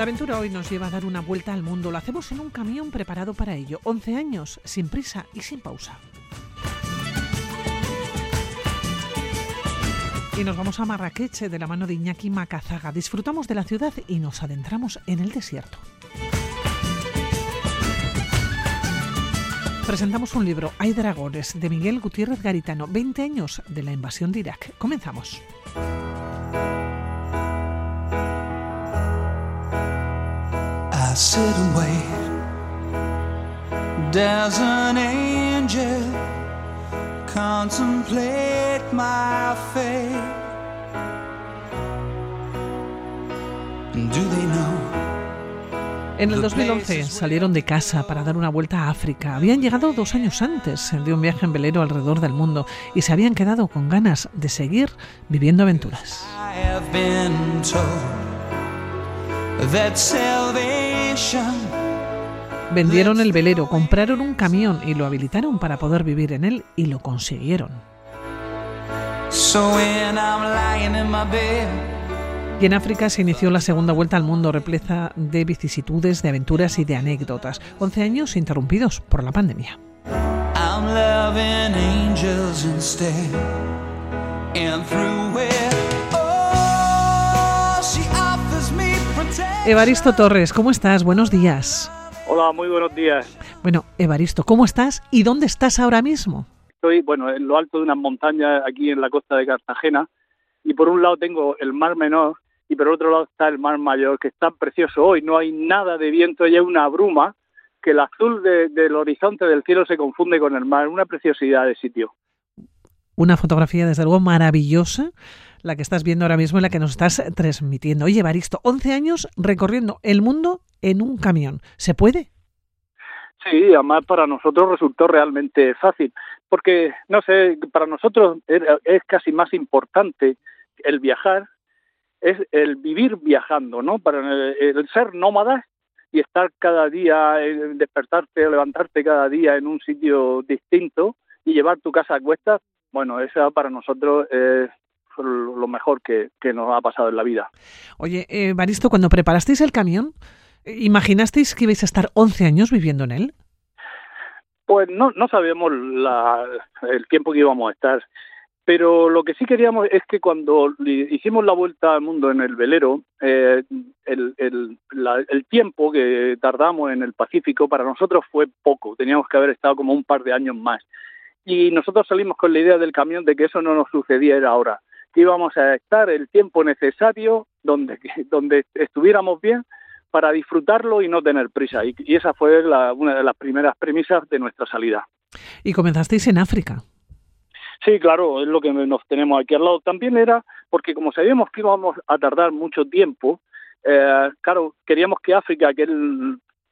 La aventura hoy nos lleva a dar una vuelta al mundo. Lo hacemos en un camión preparado para ello. 11 años, sin prisa y sin pausa. Y nos vamos a Marrakech de la mano de Iñaki Macazaga. Disfrutamos de la ciudad y nos adentramos en el desierto. Presentamos un libro, Hay dragones, de Miguel Gutiérrez Garitano, 20 años de la invasión de Irak. Comenzamos. I sit and wait. There's an angel contemplate my fate. Do they know? En el 2011 salieron de casa para dar una vuelta a África. Habían llegado dos años antes de un viaje en velero alrededor del mundo y se habían quedado con ganas de seguir viviendo aventuras. Vendieron el velero, compraron un camión y lo habilitaron para poder vivir en él y lo consiguieron. Y en África se inició la segunda vuelta al mundo repleta de vicisitudes, de aventuras y de anécdotas. 11 años interrumpidos por la pandemia. Evaristo Torres, ¿cómo estás? Buenos días. Hola, muy buenos días. Bueno, Evaristo, ¿cómo estás y dónde estás ahora mismo? Estoy, bueno, en lo alto de unas montañas aquí en la costa de Cartagena y por un lado tengo el mar menor y por otro lado está el mar mayor, que está precioso hoy, no hay nada de viento, hay una bruma, que el azul del horizonte del cielo se confunde con el mar, una preciosidad de sitio. Una fotografía desde luego maravillosa la que estás viendo ahora mismo y la que nos estás transmitiendo. Oye, Baristo, 11 años recorriendo el mundo en un camión. ¿Se puede? Sí, además para nosotros resultó realmente fácil, porque, no sé, para nosotros es casi más importante el viajar, es el vivir viajando, ¿no? Para el, ser nómada y estar cada día, despertarte, levantarte cada día en un sitio distinto y llevar tu casa a cuestas, bueno, esa para nosotros es lo mejor que, nos ha pasado en la vida. Oye, eh, Baristo, cuando preparasteis el camión, ¿imaginasteis que ibais a estar 11 años viviendo en él? Pues no, no sabíamos el tiempo que íbamos a estar, pero lo que sí queríamos es que cuando hicimos la vuelta al mundo en el velero, eh, el, el, el tiempo que tardamos en el Pacífico para nosotros fue poco, teníamos que haber estado como un par de años más. Y nosotros salimos con la idea del camión de que eso no nos sucediera ahora que íbamos a estar el tiempo necesario donde, donde estuviéramos bien para disfrutarlo y no tener prisa. Y, esa fue una de las primeras premisas de nuestra salida. ¿Y comenzasteis en África? Sí, claro, es lo que nos tenemos aquí al lado. También era porque como sabíamos que íbamos a tardar mucho tiempo, eh, claro, queríamos que África, que es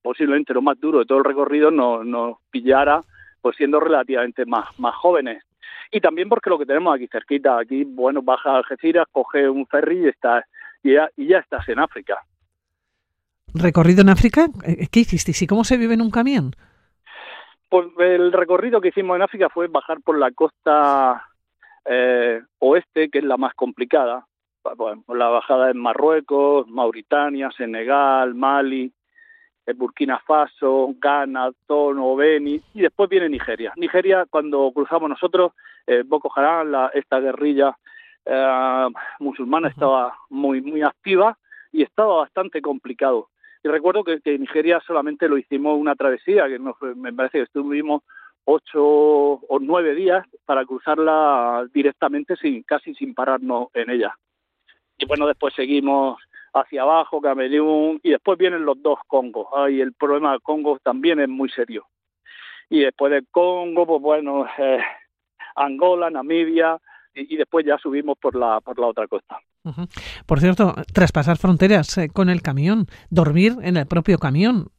posiblemente lo más duro de todo el recorrido, nos, nos pillara pues siendo relativamente más, más jóvenes y también porque lo que tenemos aquí cerquita, aquí, bueno, baja a Algeciras, coge un ferry y, está, y, ya, y ya estás en África. ¿Recorrido en África? Eh, ¿Qué hicisteis y cómo se vive en un camión? Pues el recorrido que hicimos en África fue bajar por la costa eh, oeste, que es la más complicada. Bueno, la bajada en Marruecos, Mauritania, Senegal, Mali, Burkina Faso, Ghana, Tono, Beni, y después viene Nigeria. Nigeria, cuando cruzamos nosotros, eh, Boko Haram, la, esta guerrilla eh, musulmana estaba muy, muy activa y estaba bastante complicado. Y recuerdo que, en Nigeria solamente lo hicimos una travesía, que me parece que estuvimos ocho o nueve días para cruzarla directamente sin casi sin pararnos en ella. Y bueno, después seguimos hacia abajo, Camerún, y después vienen los dos Congos. Ay, el problema del Congo también es muy serio. Y después del Congo, pues bueno, eh, Angola, Namibia, y, después ya subimos por la, por la otra costa. Por cierto, traspasar fronteras eh, con el camión, dormir en el propio camión,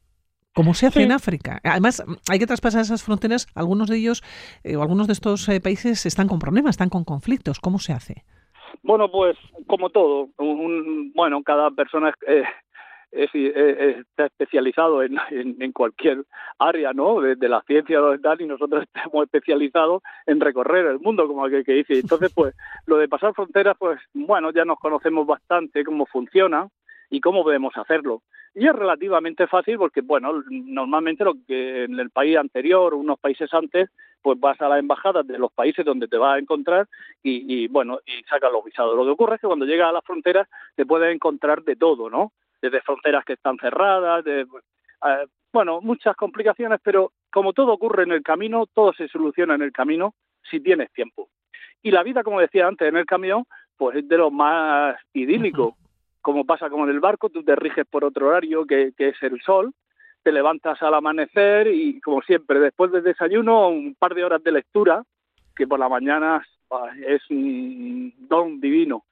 ¿Cómo se hace en África? Además, hay que traspasar esas fronteras. Algunos de ellos, eh, o algunos de estos países están con problemas, están con conflictos. ¿Cómo se hace? Bueno, pues como todo, un, bueno, cada persona eh, está especializado en, en, cualquier área, ¿no? De, la ciencia y nosotros estamos especializados en recorrer el mundo, como aquel que dice. Entonces, pues, lo de pasar fronteras, pues, bueno, ya nos conocemos bastante cómo funciona y cómo podemos hacerlo. Y es relativamente fácil porque, bueno, normalmente lo que en el país anterior, unos países antes, pues vas a las embajadas de los países donde te vas a encontrar y, bueno, y sacas los visados. Lo que ocurre es que cuando llegas a las fronteras te puedes encontrar de todo, ¿no? Desde fronteras que están cerradas, de, bueno, muchas complicaciones, pero como todo ocurre en el camino, todo se soluciona en el camino si tienes tiempo. Y la vida, como decía antes, en el camión, pues es de lo más idílico. Como pasa como en el barco, tú te riges por otro horario que, que es el sol, te levantas al amanecer y, como siempre, después del desayuno, un par de horas de lectura, que por la mañana es un don divino.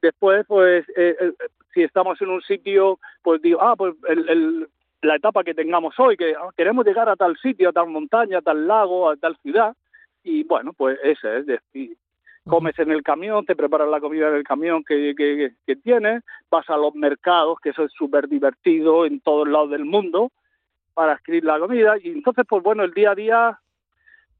Después, pues, eh, eh, si estamos en un sitio, pues digo, ah, pues el, la etapa que tengamos hoy, que ah, queremos llegar a tal sitio, a tal montaña, a tal lago, a tal ciudad, y bueno, pues ese es decir, comes en el camión, te preparas la comida en el camión que, que, que tienes, vas a los mercados, que eso es súper divertido en todos lados del mundo, para escribir la comida, y entonces, pues bueno, el día a día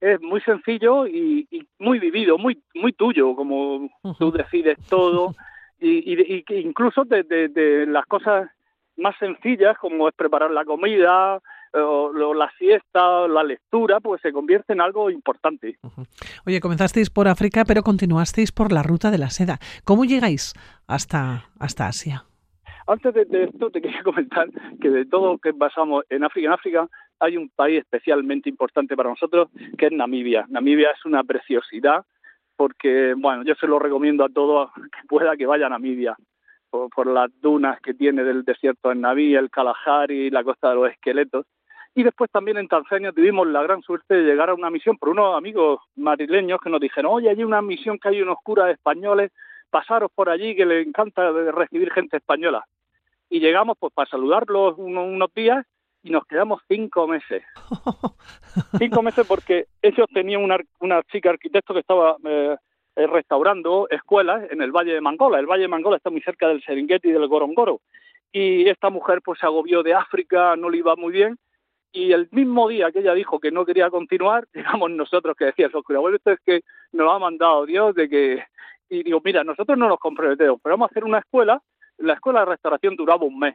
es muy sencillo y, muy vivido, muy muy tuyo, como tú decides todo, y, y, incluso de, de las cosas más sencillas como es preparar la comida, o, la siesta, la lectura, pues se convierte en algo importante. Oye, comenzasteis por África, pero continuasteis por la ruta de la seda. ¿Cómo llegáis hasta, hasta Asia? Antes de, esto te quería comentar que de todo lo que pasamos en África, en África hay un país especialmente importante para nosotros que es Namibia. Namibia es una preciosidad porque, bueno, yo se lo recomiendo a todos que pueda que vaya a Namibia por, las dunas que tiene del desierto de Naví, el Kalahari, la costa de los esqueletos. Y después también en Tanzania tuvimos la gran suerte de llegar a una misión por unos amigos madrileños que nos dijeron, oye, hay una misión que hay unos curas españoles, pasaros por allí que les encanta recibir gente española. Y llegamos pues para saludarlos unos, días y nos quedamos cinco meses. cinco meses porque ellos tenían una, una chica arquitecto que estaba eh, eh, restaurando escuelas en el Valle de Mangola. El Valle de Mangola está muy cerca del Serengeti y del Gorongoro. Y esta mujer pues se agobió de África, no le iba muy bien. Y el mismo día que ella dijo que no quería continuar, digamos nosotros que decíamos, bueno, esto es que nos ha mandado Dios de que... Y digo, mira, nosotros no nos comprometemos, pero vamos a hacer una escuela. La escuela de restauración duraba un mes.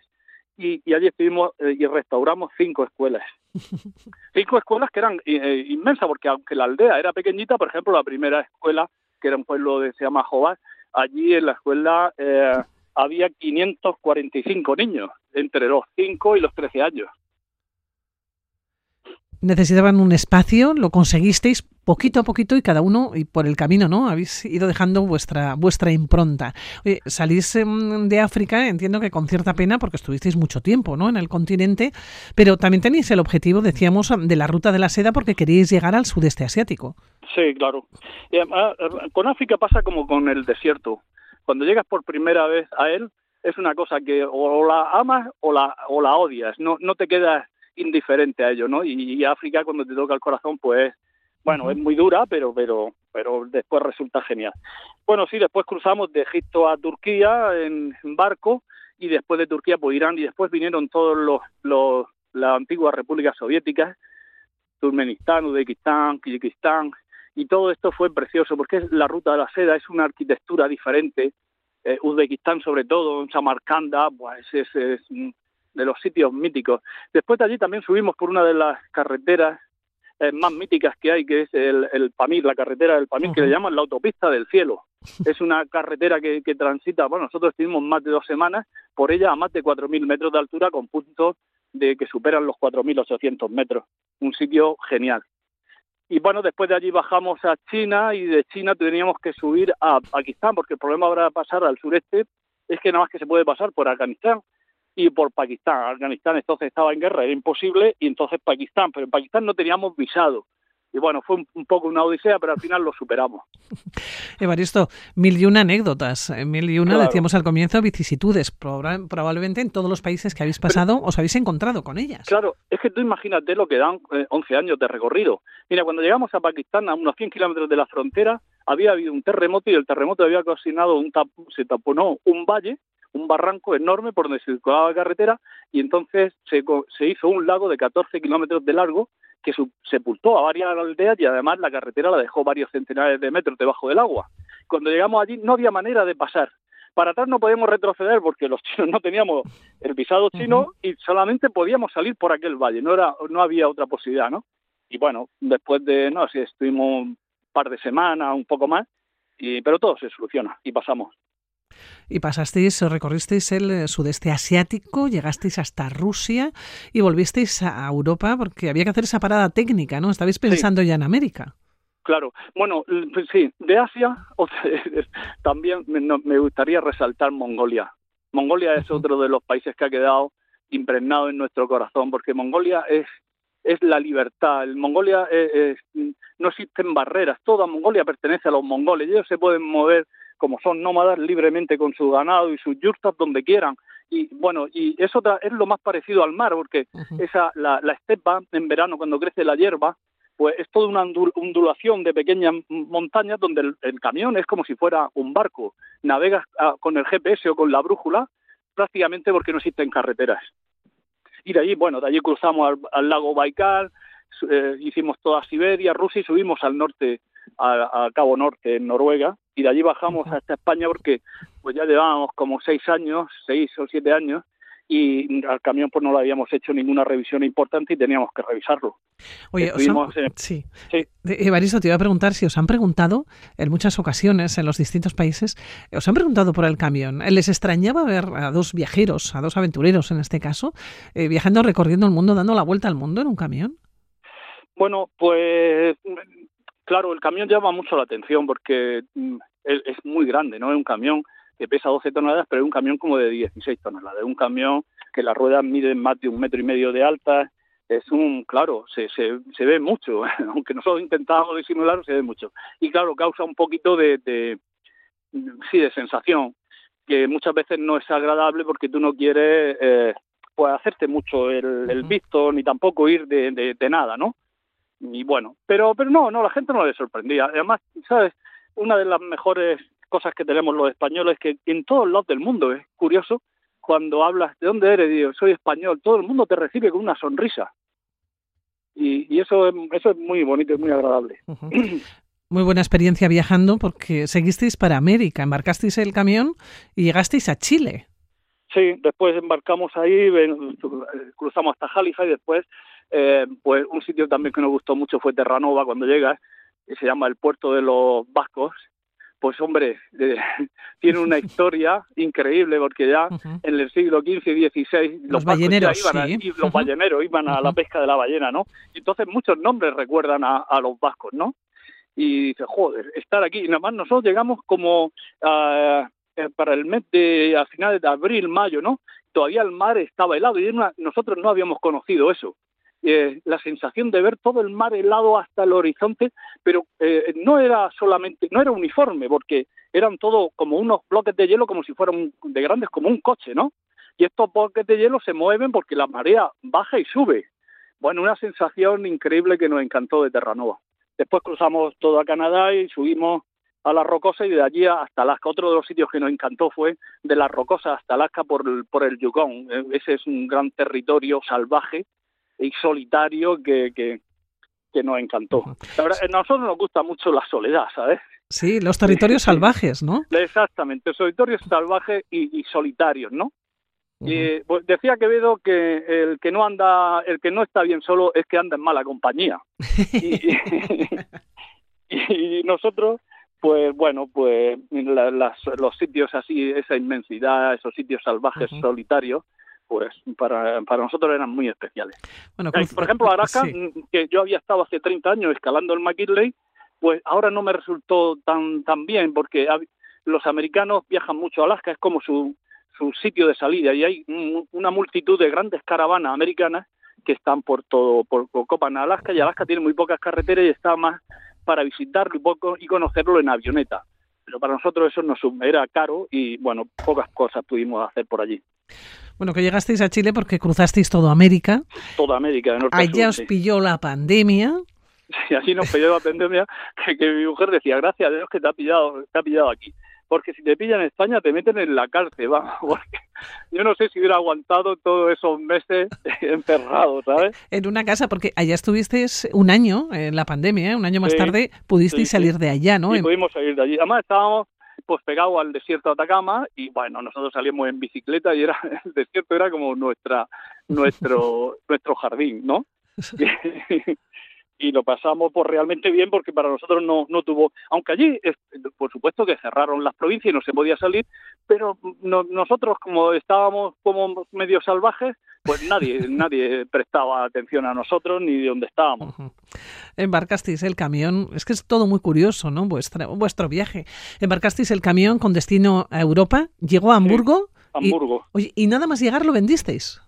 Y, allí estuvimos eh, y restauramos cinco escuelas. cinco escuelas que eran eh, inmensas, porque aunque la aldea era pequeñita, por ejemplo, la primera escuela que era un pueblo que se llama Jobás, allí en la escuela eh, había 545 niños, entre los 5 y los 13 años. Necesitaban un espacio, lo conseguisteis poquito a poquito y cada uno y por el camino, ¿no? Habéis ido dejando vuestra vuestra impronta. Oye, salís em, de África, entiendo que con cierta pena porque estuvisteis mucho tiempo, ¿no? En el continente, pero también tenéis el objetivo, decíamos, de la ruta de la seda porque queríais llegar al sudeste asiático. Sí, claro. con África pasa como con el desierto. Cuando llegas por primera vez a él, es una cosa que o la amas o la, o la odias. No, no te quedas indiferente a ello, ¿no? Y, África, cuando te toca el corazón, pues, bueno, es muy dura, pero, pero, pero después resulta genial. Bueno, sí, después cruzamos de Egipto a Turquía en, barco y después de Turquía, pues Irán y después vinieron todos los, los las antiguas repúblicas soviéticas, Turkmenistán, Uzbekistán, Kirguistán, y todo esto fue precioso porque es la ruta de la seda, es una arquitectura diferente. Eh, Uzbekistán, sobre todo, Samarcanda, pues es, es de los sitios míticos. Después de allí también subimos por una de las carreteras eh, más míticas que hay, que es el, el Pamir, la carretera del Pamir, que le llaman la autopista del cielo. Es una carretera que, que transita, bueno, nosotros estuvimos más de dos semanas por ella a más de 4.000 metros de altura con puntos de que superan los 4.800 metros. Un sitio genial. Y bueno, después de allí bajamos a China y de China teníamos que subir a Pakistán, porque el problema ahora de pasar al sureste es que nada más que se puede pasar por Afganistán y por Pakistán. Afganistán entonces estaba en guerra, era imposible, y entonces Pakistán, pero en Pakistán no teníamos visado y bueno, fue un, poco una odisea, pero al final lo superamos. Evaristo, mil y una anécdotas, eh, mil y una, decíamos al comienzo, vicisitudes. Probablemente en todos los países que habéis pasado os habéis encontrado con ellas. Claro, es que tú imagínate lo que dan 11 eh, años de recorrido. Mira, cuando llegamos a Pakistán, a unos 100 kilómetros de la frontera, había habido un terremoto y el terremoto había ocasionado un tap se taponó un valle un barranco enorme por donde circulaba la carretera y entonces se, se hizo un lago de 14 kilómetros de largo que sepultó a varias aldeas y además la carretera la dejó varios centenares de metros debajo del agua. Cuando llegamos allí no había manera de pasar. para atrás no podíamos retroceder porque los chinos no teníamos el visado chino y solamente podíamos salir por aquel valle, no era no había otra posibilidad, ¿no? Y bueno, después de no sé, estuvimos un par de semanas, un poco más, y pero todo se soluciona y pasamos. Y pasasteis, recorristeis el eh, sudeste asiático, llegasteis hasta Rusia y volvisteis a Europa porque había que hacer esa parada técnica, ¿no? Estabais pensando ya en América. Claro, bueno, pues sí, de Asia también me, gustaría resaltar Mongolia. Mongolia es otro de los países que ha quedado impregnado en nuestro corazón, porque Mongolia es es la libertad. En Mongolia no existen barreras, toda Mongolia pertenece a los mongoles, ellos se pueden mover como son nómadas libremente con su ganado y sus yurtas donde quieran. Y bueno, y eso es lo más parecido al mar, porque esa la, la estepa en verano cuando crece la hierba, pues es toda una ondulación de pequeñas montañas donde el, camión es como si fuera un barco. Navegas ah, con el GPS o con la brújula prácticamente porque no existen carreteras. Y de allí, bueno, de allí cruzamos al, lago Baikal, eh, hicimos toda Siberia, Rusia y subimos al norte, a, Cabo Norte, en Noruega, y de allí bajamos hasta España porque pues ya llevábamos como seis años, seis o siete años, y al camión pues no lo habíamos hecho ninguna revisión importante y teníamos que revisarlo. Oye, sí. sí. Evaristo, te iba a preguntar si os han preguntado en muchas ocasiones en los distintos países, os han preguntado por el camión. ¿Les extrañaba ver a dos viajeros, a dos aventureros en este caso, eh, viajando, recorriendo el mundo, dando la vuelta al mundo en un camión? Bueno, pues claro, el camión llama mucho la atención porque mm, es muy grande, ¿no? Es un camión que pesa 12 toneladas, pero es un camión como de 16 toneladas. Es un camión que las ruedas miden más de un metro y medio de alta. Es un, claro, se, se, se ve mucho, aunque nosotros intentábamos disimularlo, se ve mucho. Y claro, causa un poquito de, de, sí, de sensación, que muchas veces no es agradable porque tú no quieres eh, pues hacerte mucho el, el visto, ni tampoco ir de, de, de nada, ¿no? Y bueno, pero, pero no, no, la gente no le sorprendía. Además, ¿sabes? Una de las mejores cosas que tenemos los españoles que en todos lados del mundo es curioso cuando hablas de dónde eres, digo, soy español, todo el mundo te recibe con una sonrisa. Y, eso, es, eso es muy bonito y muy agradable. Muy buena experiencia viajando porque seguisteis para América, embarcasteis el camión y llegasteis a Chile. Sí, después embarcamos ahí, cruzamos hasta Jalifa y después, eh, pues un sitio también que nos gustó mucho fue Terranova cuando llegas, que se llama el puerto de los vascos, pues hombre, tiene una historia increíble porque ya en el siglo XV y XVI los, balleneros, iban los balleneros iban a la pesca de la ballena, ¿no? Y entonces muchos nombres recuerdan a, los vascos, ¿no? Y dice, joder, estar aquí. Y nada más nosotros llegamos como uh, para el mes de, a finales de abril, mayo, ¿no? Todavía el mar estaba helado y nosotros no habíamos conocido eso. Eh, la sensación de ver todo el mar helado hasta el horizonte, pero eh, no era solamente, no era uniforme, porque eran todo como unos bloques de hielo como si fueran de grandes como un coche, ¿no? Y estos bloques de hielo se mueven porque la marea baja y sube. Bueno, una sensación increíble que nos encantó de Terranova. Después cruzamos todo a Canadá y subimos a la Rocosa y de allí hasta Alaska. Otro de los sitios que nos encantó fue de la Rocosa hasta Alaska por el, por el Yukon. Eh, ese es un gran territorio salvaje y solitario que, que, nos encantó. a nosotros nos gusta mucho la soledad, ¿sabes? Sí, los territorios salvajes, ¿no? Exactamente, territorios salvajes y, solitarios, ¿no? Y pues, decía Quevedo que el que no anda, el que no está bien solo es que anda en mala compañía. y, nosotros, pues bueno, pues los sitios así, esa inmensidad, esos sitios salvajes, solitarios, pues para, para nosotros eran muy especiales. Bueno, Por ejemplo, Alaska, mm, que yo había estado hace 30 años escalando el McKinley, pues ahora no me resultó tan, tan bien porque los americanos viajan mucho a Alaska, es como su, su sitio de salida y hay una multitud de grandes caravanas americanas que están por todo, por, Copan Alaska y Alaska tiene muy pocas carreteras y está más para visitarlo y, poco, y conocerlo en avioneta. Pero para nosotros eso nos era caro y bueno, pocas cosas pudimos hacer por allí. Bueno, que llegasteis a Chile porque cruzasteis toda América. Toda América, de norte Allá os pilló la pandemia. Sí, así nos pilló la pandemia, que, mi mujer decía, gracias a Dios que te ha pillado, te ha pillado aquí. Porque si te pillan en España te meten en la cárcel, vamos. yo no sé si hubiera aguantado todos esos meses encerrado, ¿sabes? En una casa, porque allá estuvisteis un año en la pandemia, ¿eh? un año más tarde pudisteis salir de allá, ¿no? Sí, pudimos salir de allí. Además estábamos pues pegado al desierto de Atacama y bueno, nosotros salimos en bicicleta y era el desierto era como nuestra nuestro nuestro jardín, ¿no? y lo pasamos pues realmente bien porque para nosotros no, no tuvo, aunque allí por supuesto que cerraron las provincias y no se podía salir, pero nosotros como estábamos como medio salvajes, pues nadie nadie prestaba atención a nosotros ni de dónde estábamos. Embarcasteis el camión, es que es todo muy curioso, ¿no? Vuestra, vuestro viaje. Embarcasteis el camión con destino a Europa, llegó a Hamburgo. Hamburgo. Y, oye, y nada más llegar lo vendisteis.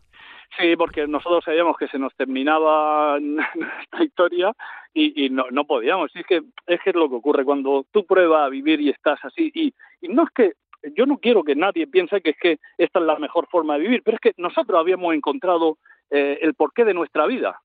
Sí, porque nosotros sabíamos que se nos terminaba nuestra historia y, no, no podíamos. es que es que es lo que ocurre cuando tú pruebas a vivir y estás así. Y, y no es que yo no quiero que nadie piense que es que esta es la mejor forma de vivir, pero es que nosotros habíamos encontrado eh, el porqué de nuestra vida.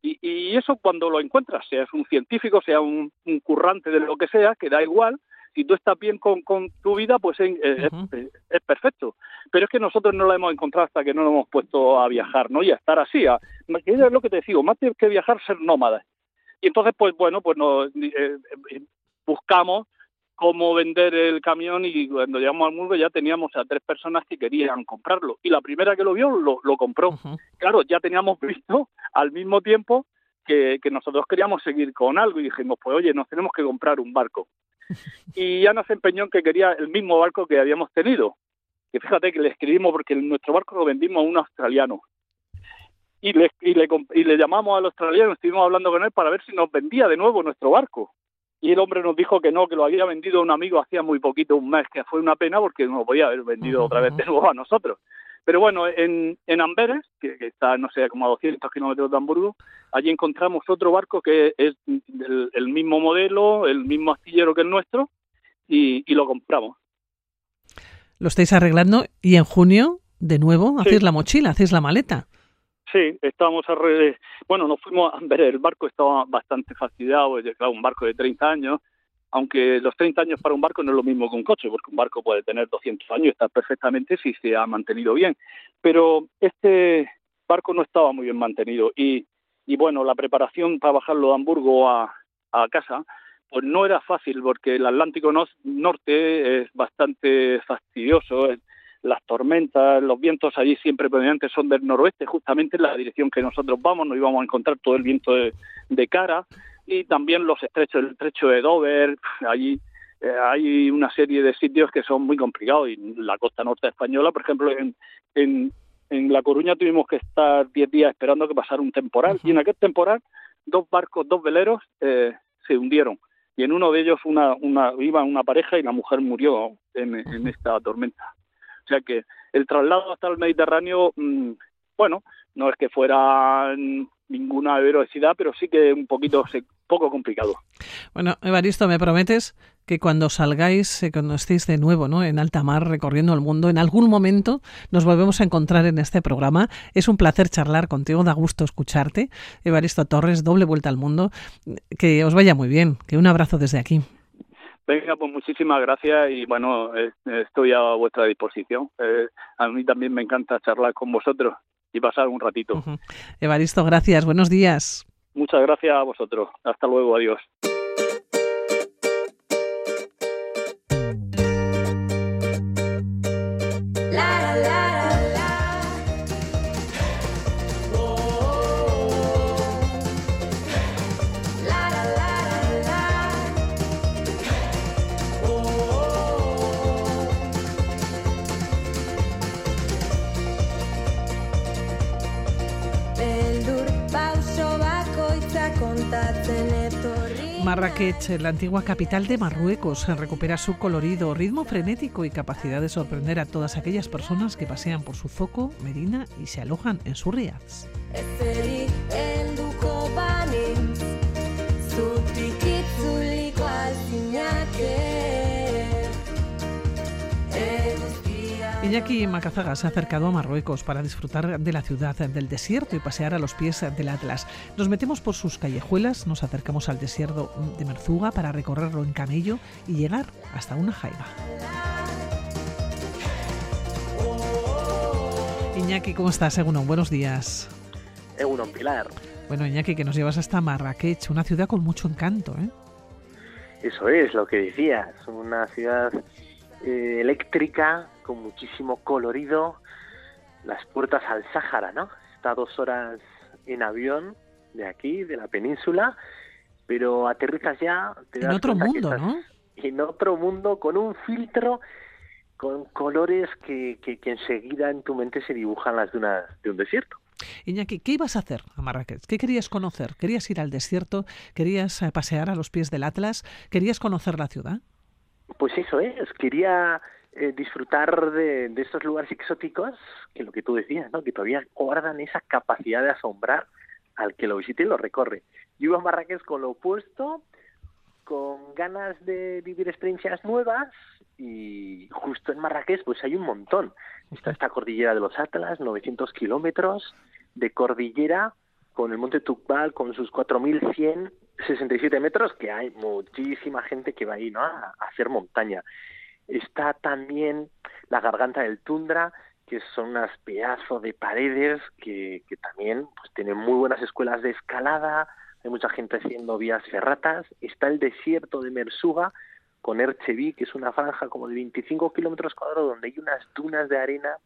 Y, y, eso cuando lo encuentras, seas un científico, sea un currante de lo que sea, que da igual, si tú estás bien con, con tu vida, pues es, es, perfecto. Pero es que nosotros no la hemos encontrado hasta que no nos hemos puesto a viajar, ¿no? Y a estar así, a, es lo que te digo, más que viajar, ser nómadas. Y entonces, pues bueno, pues nos eh, eh, buscamos cómo vender el camión y cuando llegamos al Murgo ya teníamos a tres personas que querían comprarlo. Y la primera que lo vio lo, lo compró. Claro, ya teníamos visto al mismo tiempo que, que, nosotros queríamos seguir con algo y dijimos, pues oye, nos tenemos que comprar un barco y ya nos empeñó en que quería el mismo barco que habíamos tenido. Que fíjate que le escribimos porque nuestro barco lo vendimos a un australiano. Y le, y le, y le llamamos al australiano, estuvimos hablando con él para ver si nos vendía de nuevo nuestro barco. Y el hombre nos dijo que no, que lo había vendido a un amigo hacía muy poquito, un mes, que fue una pena porque no lo podía haber vendido otra vez de nuevo a nosotros. Pero bueno, en, en Amberes, que, está, no sé, como a 200 kilómetros de Hamburgo, allí encontramos otro barco que es el, mismo modelo, el mismo astillero que el nuestro, y, lo compramos. Lo estáis arreglando y en junio, de nuevo, hacéis la mochila, hacéis la maleta. Sí, estábamos a bueno, nos fuimos a Amberes, el barco estaba bastante fastidiado, claro, un barco de 30 años, aunque los 30 años para un barco no es lo mismo que un coche, porque un barco puede tener 200 años y estar perfectamente si se ha mantenido bien. Pero este barco no estaba muy bien mantenido y, y bueno, la preparación para bajarlo de Hamburgo a, casa pues no era fácil porque el Atlántico Norte es bastante fastidioso, las tormentas, los vientos allí siempre predominantes son del noroeste, justamente en la dirección que nosotros vamos, nos íbamos a encontrar todo el viento de cara y también los estrechos, el estrecho de Dover, allí eh, hay una serie de sitios que son muy complicados y la costa norte española, por ejemplo, en, en, en La Coruña tuvimos que estar 10 días esperando que pasara un temporal y en aquel temporal dos barcos, dos veleros eh, se hundieron y en uno de ellos una, una, iba una pareja y la mujer murió en, en esta tormenta. O sea que el traslado hasta el Mediterráneo, mm, bueno, no es que fuera ninguna velocidad, pero sí que un poquito poco complicado. Bueno, Evaristo, ¿me prometes que cuando salgáis, eh, cuando estéis de nuevo ¿no? en alta mar recorriendo el mundo, en algún momento nos volvemos a encontrar en este programa? Es un placer charlar contigo, da gusto escucharte. Evaristo Torres, doble vuelta al mundo. Que os vaya muy bien, que un abrazo desde aquí. Venga, pues muchísimas gracias y bueno, eh, estoy a vuestra disposición. Eh, a mí también me encanta charlar con vosotros y pasar un ratito. Evaristo, gracias. Buenos días. Muchas gracias a vosotros. Hasta luego. Adiós. Marrakech, la antigua capital de Marruecos, recupera su colorido, ritmo frenético y capacidad de sorprender a todas aquellas personas que pasean por su zoco, Medina y se alojan en sus riads. Iñaki Macazaga se ha acercado a Marruecos para disfrutar de la ciudad, del desierto y pasear a los pies del Atlas. Nos metemos por sus callejuelas, nos acercamos al desierto de Merzuga para recorrerlo en camello y llegar hasta una jaiba. Iñaki, ¿cómo estás? Egunon, buenos días. Egunon, Pilar. Bueno, Iñaki, que nos llevas hasta Marrakech, una ciudad con mucho encanto, ¿eh? Eso es lo que decías, una ciudad eh, eléctrica con muchísimo colorido, las puertas al Sáhara, ¿no? Está dos horas en avión de aquí, de la península, pero aterrizas ya... en otro mundo, ¿no? En otro mundo con un filtro con colores que, que, que enseguida en tu mente se dibujan las dunas de un desierto. Iñaki, ¿qué ibas a hacer a Marrakech? ¿Qué querías conocer? ¿Querías ir al desierto? ¿Querías eh, pasear a los pies del Atlas? ¿Querías conocer la ciudad? Pues eso es, quería eh, disfrutar de, de, estos lugares exóticos que lo que tú decías, ¿no? que todavía guardan esa capacidad de asombrar al que lo visite y lo recorre. Yo iba a Marrakech con lo opuesto, con ganas de vivir experiencias nuevas y justo en Marrakech pues hay un montón. Está esta cordillera de los Atlas, 900 kilómetros de cordillera con el monte Tukbal con sus 4.167 metros, que hay muchísima gente que va ahí ¿no? a, hacer montaña. Está también la garganta del Tundra, que son unas pedazos de paredes que, que también pues, tienen muy buenas escuelas de escalada, hay mucha gente haciendo vías ferratas. Está el desierto de Mersuga, con Erchevi, que es una franja como de 25 kilómetros cuadrados donde hay unas dunas de arena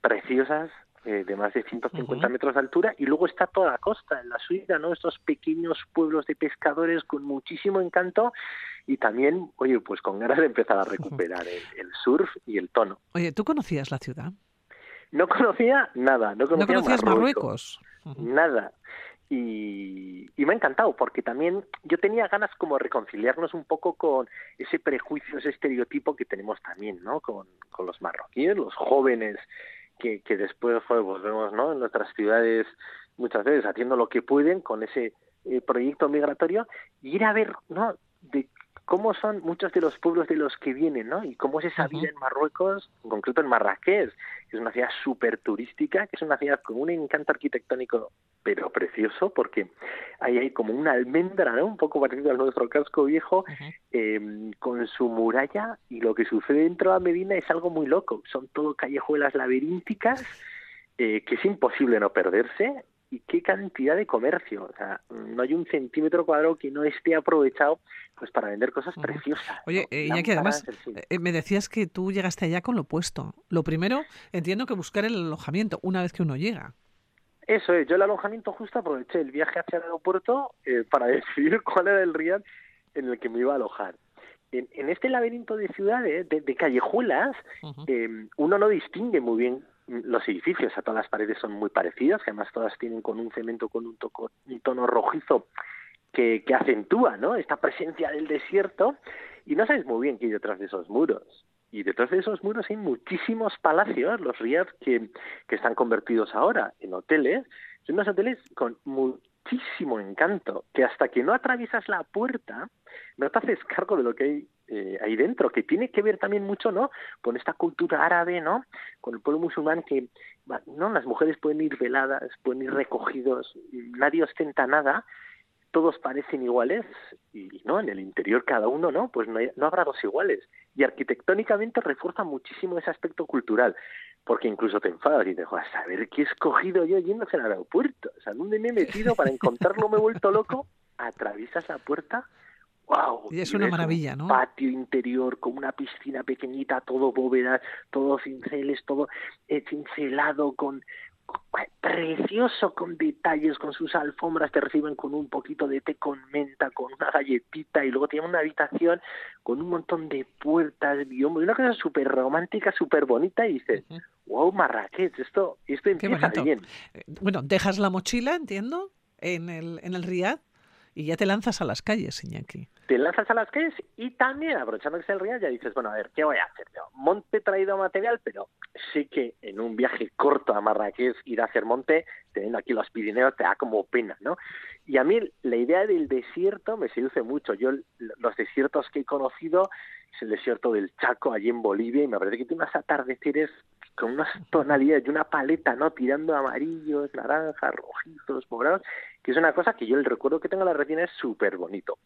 preciosas eh, de más de 150 metros de altura y luego está toda la costa en la Suiza, ¿no? Estos pequeños pueblos de pescadores con muchísimo encanto y también, oye, pues con ganas de empezar a recuperar el, surf y el tono. Oye, ¿tú conocías la ciudad? No conocía nada, no conocía ¿No conocías Marruecos. Nada. Y, me ha encantado porque también yo tenía ganas como reconciliarnos un poco con ese prejuicio, ese estereotipo que tenemos también, ¿no? Con, con los marroquíes, los jóvenes que, que después pues, vemos, ¿no? En nuestras ciudades muchas veces haciendo lo que pueden con ese eh, proyecto migratorio y ir a ver, ¿no? De cómo son muchos de los pueblos de los que vienen, ¿no? Y cómo es esa vida en Marruecos, en concreto en Marrakech, que es una ciudad súper turística, que es una ciudad con un encanto arquitectónico pero precioso, porque ahí hay como una almendra, ¿no? Un poco parecido al nuestro casco viejo, em, con su muralla, y lo que sucede dentro de Medina es algo muy loco. Son todo callejuelas laberínticas, eh, que es imposible no perderse, y qué cantidad de comercio. O sea, no hay un centímetro cuadrado que no esté aprovechado pues para vender cosas preciosas. Oye, ¿no? Iñaki, además eh, me decías que tú llegaste allá con lo opuesto. Lo primero, entiendo que buscar el alojamiento una vez que uno llega. Eso es, yo el alojamiento justo aproveché el viaje hacia el aeropuerto eh, para decidir cuál era el Riad en el que me iba a alojar. En, en este laberinto de ciudades, de, de callejuelas, eh, uno no distingue muy bien los edificios, a todas las paredes son muy parecidas, que además todas tienen con un cemento con un, un tono rojizo que, que acentúa ¿no? esta presencia del desierto y no sabes muy bien qué hay detrás de esos muros. Y detrás de esos muros hay muchísimos palacios, los Riyadh, que, que están convertidos ahora en hoteles. Son unos hoteles con muchísimo encanto, que hasta que no atraviesas la puerta, no te haces cargo de lo que hay eh, ahí dentro, que tiene que ver también mucho, ¿no? Con esta cultura árabe, ¿no? Con el pueblo musulmán que, ¿no? Las mujeres pueden ir veladas, pueden ir recogidos, nadie ostenta nada, todos parecen iguales y, ¿no? En el interior cada uno, ¿no? Pues no, no habrá dos iguales. Y arquitectónicamente refuerza muchísimo ese aspecto cultural porque incluso te enfadas y dices, a saber qué he escogido yo yendo al aeropuerto, o sea, ¿dónde me he metido para encontrarlo? Me he vuelto loco, atraviesas la puerta wow. Y es una maravilla, ¿no? Patio interior con una piscina pequeñita, todo bóvedas, todo cinceles, todo eh, cincelado con precioso con detalles, con sus alfombras, te reciben con un poquito de té con menta, con una galletita y luego tienen una habitación con un montón de puertas, biombos, una cosa súper romántica, súper bonita y dices, wow, Marrakech, esto, esto empieza bien. Eh, bueno, dejas la mochila, entiendo, en el, en el Riad y ya te lanzas a las calles, Iñaki. Te lanzas a las calles y también, aprovechando que es el río, ya dices, bueno, a ver, ¿qué voy a hacer? Monte traído material, pero sí que en un viaje corto a Marrakech ir a hacer monte, teniendo aquí los Pirineos, te da como pena, ¿no? Y a mí la idea del desierto me seduce mucho. Yo los desiertos que he conocido es el desierto del Chaco, allí en Bolivia, y me parece que tiene unos atardeceres con unas tonalidades y una paleta, ¿no? Tirando amarillos, naranjas, rojizos, morados, que es una cosa que yo el recuerdo que tengo en la retina es súper bonito.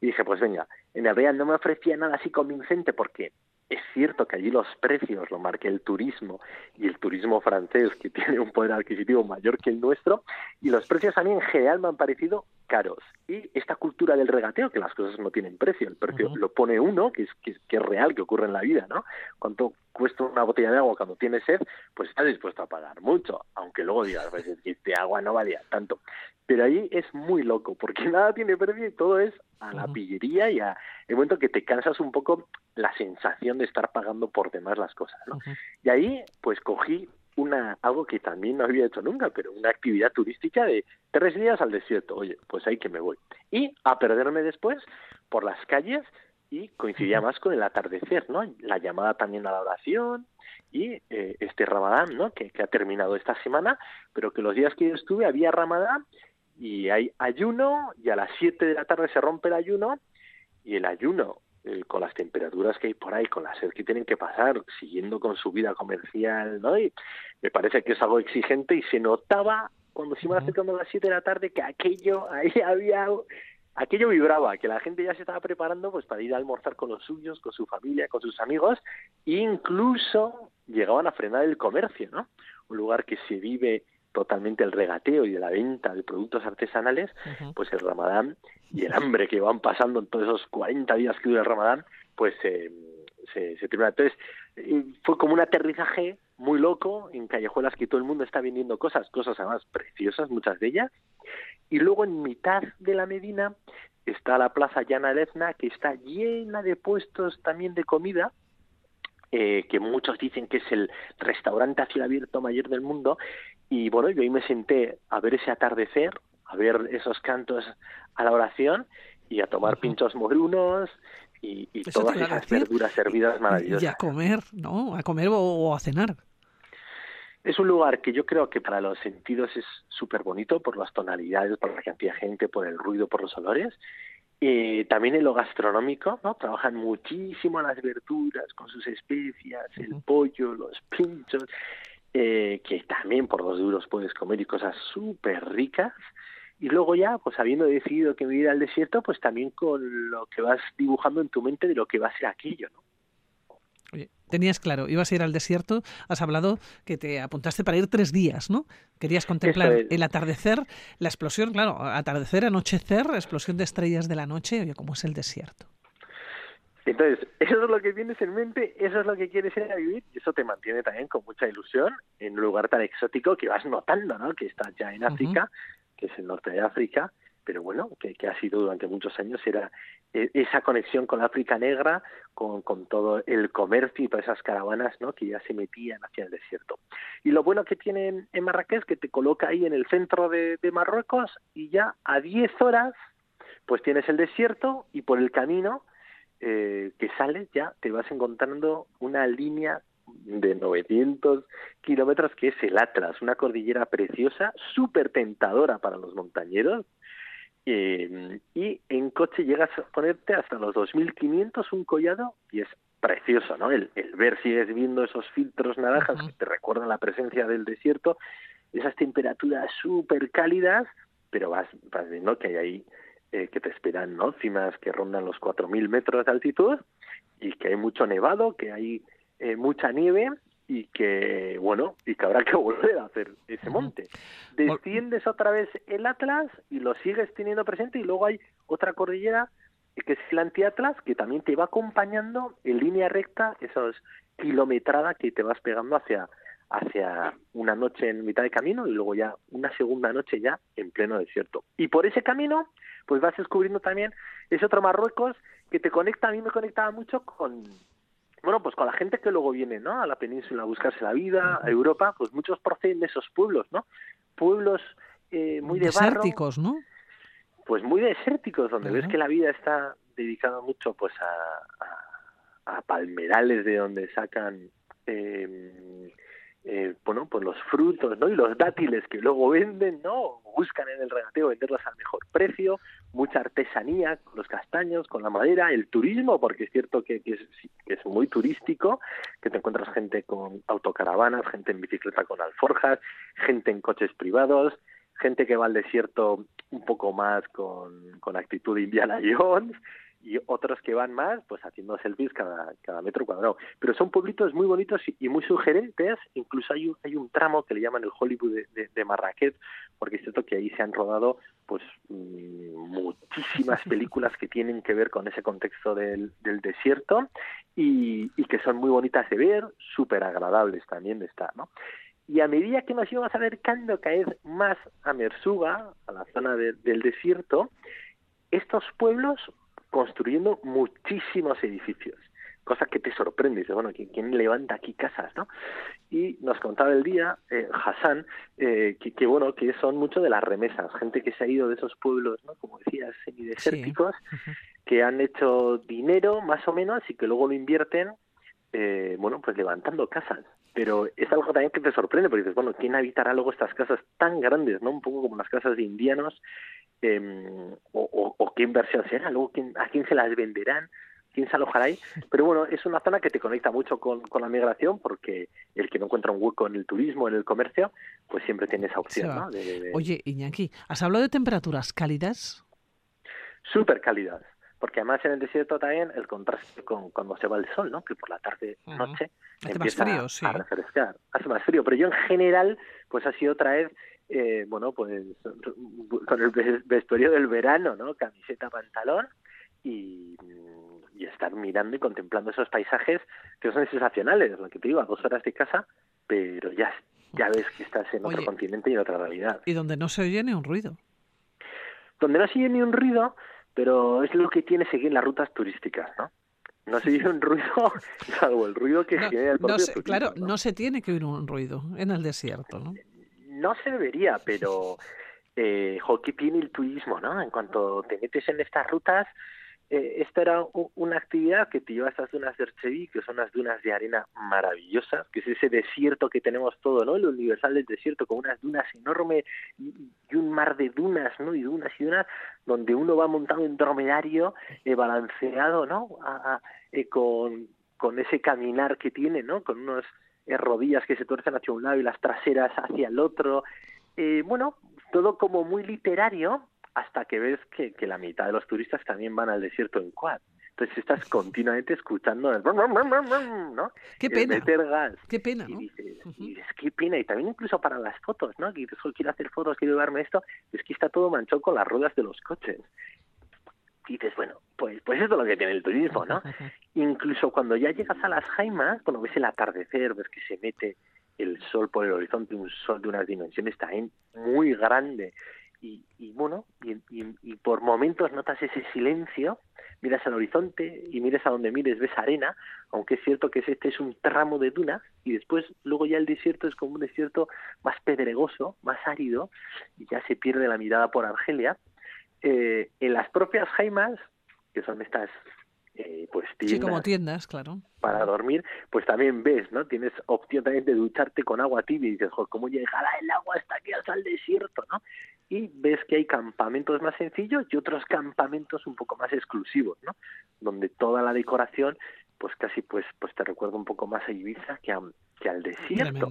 Y dije, pues venga, en el Real no me ofrecía nada así convincente porque es cierto que allí los precios lo marca el turismo y el turismo francés que tiene un poder adquisitivo mayor que el nuestro y los precios a mí en general me han parecido caros. Y esta cultura del regateo, que las cosas no tienen precio, el precio lo pone uno, que es, que, es real, que ocurre en la vida, ¿no? Cuánto cuesta una botella de agua cuando tienes sed, pues estás dispuesto a pagar mucho, aunque luego digas, pues este agua no valía tanto. Pero ahí es muy loco, porque nada tiene precio y todo es a la pillería y a el momento que te cansas un poco la sensación de estar pagando por demás las cosas, ¿no? Y ahí, pues cogí una algo que también no había hecho nunca, pero una actividad turística de tres días al desierto. Oye, pues ahí que me voy. Y a perderme después por las calles y coincidía más con el atardecer, ¿no? La llamada también a la oración y eh, este Ramadán, ¿no? Que, que ha terminado esta semana, pero que los días que yo estuve había Ramadán y hay ayuno y a las 7 de la tarde se rompe el ayuno y el ayuno eh, con las temperaturas que hay por ahí, con la sed que tienen que pasar, siguiendo con su vida comercial, ¿no? Y me parece que es algo exigente y se notaba cuando se iban acercando a las 7 de la tarde que aquello, ahí había, aquello vibraba, que la gente ya se estaba preparando pues para ir a almorzar con los suyos, con su familia, con sus amigos, e incluso llegaban a frenar el comercio, ¿no? Un lugar que se vive totalmente el regateo y de la venta de productos artesanales, pues el ramadán y el hambre que van pasando en todos esos 40 días que dura el ramadán, pues se, se termina. Entonces, fue como un aterrizaje muy loco en callejuelas que todo el mundo está vendiendo cosas, cosas además preciosas, muchas de ellas. Y luego en mitad de la Medina está la Plaza Llana Lezna, que está llena de puestos también de comida, eh, que muchos dicen que es el restaurante a cielo abierto mayor del mundo. Y bueno, yo ahí me senté a ver ese atardecer, a ver esos cantos a la oración y a tomar pinchos morunos y, todas esas verduras servidas maravillosas. Y a comer, ¿no? A comer o, a cenar. Es un lugar que yo creo que para los sentidos es súper bonito por las tonalidades, por la cantidad de gente, por el ruido, por los olores. Eh, también en lo gastronómico, ¿no? Trabajan muchísimo las verduras con sus especias, el pollo, los pinchos, eh, que también por dos duros puedes comer y cosas súper ricas. Y luego ya, pues habiendo decidido que me ir al desierto, pues también con lo que vas dibujando en tu mente de lo que va a ser aquello, ¿no? tenías claro, ibas a ir al desierto, has hablado que te apuntaste para ir tres días, ¿no? Querías contemplar el atardecer, la explosión, claro, atardecer, anochecer, explosión de estrellas de la noche, oye, ¿cómo es el desierto? Entonces, eso es lo que tienes en mente, eso es lo que quieres ir a vivir y eso te mantiene también con mucha ilusión en un lugar tan exótico que vas notando, ¿no? Que estás ya en África, que es el norte de África, pero bueno, que, que, ha sido durante muchos años, era e, esa conexión con África negra, con, con, todo el comercio y todas esas caravanas ¿no? que ya se metían hacia el desierto. Y lo bueno que tiene en Marrakech es que te coloca ahí en el centro de, de Marruecos y ya a 10 horas pues tienes el desierto y por el camino eh, que sales ya te vas encontrando una línea de 900 kilómetros que es el Atlas, una cordillera preciosa, súper tentadora para los montañeros, eh, y en coche llegas a ponerte hasta los 2.500 un collado y es precioso, ¿no? El, ver, sigues viendo esos filtros naranjas que te recuerdan la presencia del desierto, esas temperaturas súper cálidas, pero vas, vas viendo que hay ahí eh, que te esperan, ¿no? Cimas que rondan los 4.000 metros de altitud y que hay mucho nevado, que hay eh, mucha nieve y que, bueno, y que habrá que volver a hacer ese monte. Desciendes otra vez el Atlas y lo sigues teniendo presente y luego hay otra cordillera que es el Antiatlas que también te va acompañando en línea recta esos kilometrada que te vas pegando hacia hacia una noche en mitad de camino y luego ya una segunda noche ya en pleno desierto. Y por ese camino, pues vas descubriendo también ese otro Marruecos que te conecta, a mí me conectaba mucho con, bueno, pues con la gente que luego viene, ¿no? A la península a buscarse la vida, a Europa, pues muchos proceden de esos pueblos, ¿no? Pueblos eh, muy de desérticos, ¿no? Pues muy desérticos, donde ves que la vida está dedicada mucho, pues, a, a, palmerales de donde sacan eh, eh, bueno, pues los frutos, ¿no? Y los dátiles que luego venden, ¿no? Buscan en el regateo venderlos al mejor precio, mucha artesanía con los castaños, con la madera, el turismo, porque es cierto que, es, que es muy turístico, que te encuentras gente con autocaravanas, gente en bicicleta con alforjas, gente en coches privados, gente que va al desierto un poco más con, con actitud Indiana Jones, y otros que van más, pues haciendo selfies cada, cada metro cuadrado. Pero son pueblitos muy bonitos y, muy sugerentes, incluso hay un, hay un tramo que le llaman el Hollywood de, de, Marrakech, porque es cierto que ahí se han rodado pues mm, muchísimas películas que tienen que ver con ese contexto del, del desierto y, y que son muy bonitas de ver, súper agradables también de estar, ¿no? Y a medida que nos íbamos acercando cada vez más a Mersuga, a la zona del desierto, estos pueblos construyendo muchísimos edificios, cosa que te sorprende, dice, bueno, ¿quién, levanta aquí casas, no? Y nos contaba el día eh, Hassan eh, que, bueno, que son mucho de las remesas, gente que se ha ido de esos pueblos, ¿no? Como decías, semidesérticos, que han hecho dinero más o menos y que luego lo invierten, eh, bueno, pues levantando casas pero es algo también que te sorprende porque dices, bueno, ¿quién habitará luego estas casas tan grandes, no? Un poco como las casas de indianos, eh, o, o, qué inversión será, luego quién, a quién se las venderán, quién se alojará ahí. Pero bueno, es una zona que te conecta mucho con, con la migración porque el que no encuentra un hueco en el turismo, en el comercio, pues siempre tiene esa opción, ¿no? Oye, Iñaki, ¿has hablado de temperaturas cálidas? Súper cálidas porque además en el desierto también el contraste con cuando se va el sol, ¿no? Que por la tarde, noche, hace más frío, sí. a refrescar, hace más frío. Pero yo en general, pues ha sido traer, eh, bueno, pues con el vestuario del verano, ¿no? Camiseta, pantalón y, y estar mirando y contemplando esos paisajes que son sensacionales, lo que te digo, a dos horas de casa, pero ya, ya ves que estás en otro continente y en otra realidad. Y donde no se oye ni un ruido. Donde no se oye ni un ruido, pero es lo que tiene seguir las rutas turísticas, ¿no? No se oye un ruido, salvo el ruido que tiene el propio Claro, ¿no? se tiene que oír un ruido en el desierto, ¿no? No se debería, pero eh, hockey tiene el turismo, ¿no? En cuanto te metes en estas rutas, eh, esta era una actividad que te lleva a estas dunas de Erchevi, que son unas dunas de arena maravillosas, que es ese desierto que tenemos todo, ¿no? El universal del desierto, con unas dunas enormes y, un mar de dunas, ¿no? Y dunas y dunas, donde uno va montado en dromedario, eh, balanceado, ¿no? Eh, con, con ese caminar que tiene, ¿no? Con unas rodillas que se tuercen hacia un lado y las traseras hacia el otro. bueno, todo como muy literario, hasta que ves que, que la mitad de los turistas también van al desierto en quad. Entonces estás continuamente escuchando el ¿no? Qué pena. meter gas. Qué pena, Y dices, qué pena. Y también incluso para las fotos, ¿no? Que dices, quiero hacer fotos, quiero llevarme esto. Es que está todo manchado con las ruedas de los coches. Y dices, bueno, pues, pues esto es lo que tiene el turismo, ¿no? Incluso cuando ya llegas a las jaimas, cuando ves el atardecer, ves que se mete el sol por el horizonte, un sol de unas dimensiones también muy grande, y, y bueno, y, y, por momentos notas ese silencio, miras al horizonte y mires a donde mires, ves arena, aunque es cierto que este es un tramo de dunas y después luego ya el desierto es como un desierto más pedregoso, más árido y ya se pierde la mirada por Argelia. Eh, en las propias jaimas, que son estas eh, pues tiendas, sí, como tiendas, claro. Para dormir, pues también ves, ¿no? Tienes opción también de ducharte con agua tibia y dices, joder, ¿cómo llegará el agua hasta aquí hasta el desierto, no? Y ves que hay campamentos más sencillos y otros campamentos un poco más exclusivos, ¿no? Donde toda la decoración, pues casi pues pues te recuerda un poco más a Ibiza que, a, que al desierto.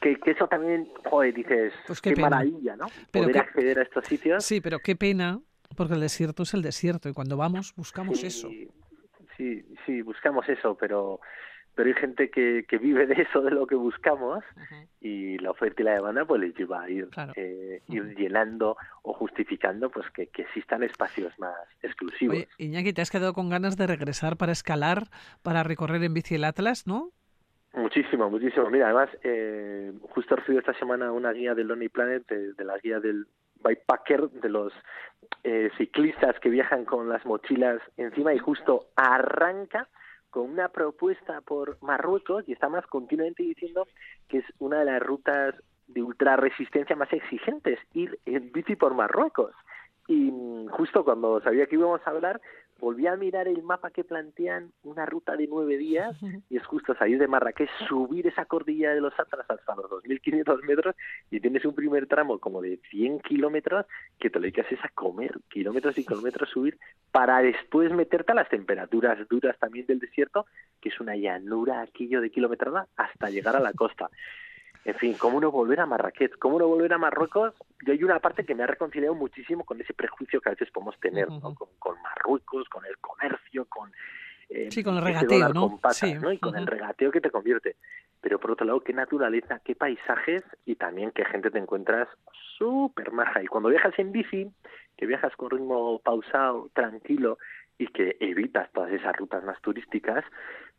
Que, que, eso también, joder, dices, pues qué, maravilla, ¿no? Poder acceder a estos sitios. Sí, pero qué pena porque el desierto es el desierto y cuando vamos buscamos eso. Sí, sí, buscamos eso, pero pero hay gente que, que vive de eso, de lo que buscamos, y la oferta y la demanda pues les lleva a ir, eh, ir llenando o justificando pues que, que existan espacios más exclusivos. Oye, Iñaki, te has quedado con ganas de regresar para escalar, para recorrer en bici el Atlas, ¿no? Muchísimo, muchísimo. Mira, además, eh, justo he recibido esta semana una guía del Lonely Planet, de la guía del bikepacker, de los eh, ciclistas que viajan con las mochilas encima y justo arranca con una propuesta por Marruecos y está más continuamente diciendo que es una de las rutas de ultra resistencia más exigentes, ir en bici por Marruecos. Y justo cuando sabía que íbamos a hablar, volví a mirar el mapa que plantean una ruta de nueve días y es justo salir de Marrakech, subir esa cordilla de los Atlas hasta los 2.500 metros y tienes un primer tramo como de 100 kilómetros que te lo que haces a comer, kilómetros y kilómetros subir para después meterte a las temperaturas duras también del desierto, que es una llanura aquello de kilometrada hasta llegar a la costa. En fin, ¿cómo no volver a Marrakech? ¿Cómo no volver a Marruecos? yo hay una parte que me ha reconciliado muchísimo con ese prejuicio que a veces podemos tener con, Marruecos, con el comercio, con... Eh, sí, con el regateo, ¿no? sí. Y con el regateo que te convierte. Pero por otro lado, qué naturaleza, qué paisajes y también qué gente te encuentras súper maja. Y cuando viajas en bici, que viajas con ritmo pausado, tranquilo y que evitas todas esas rutas más turísticas,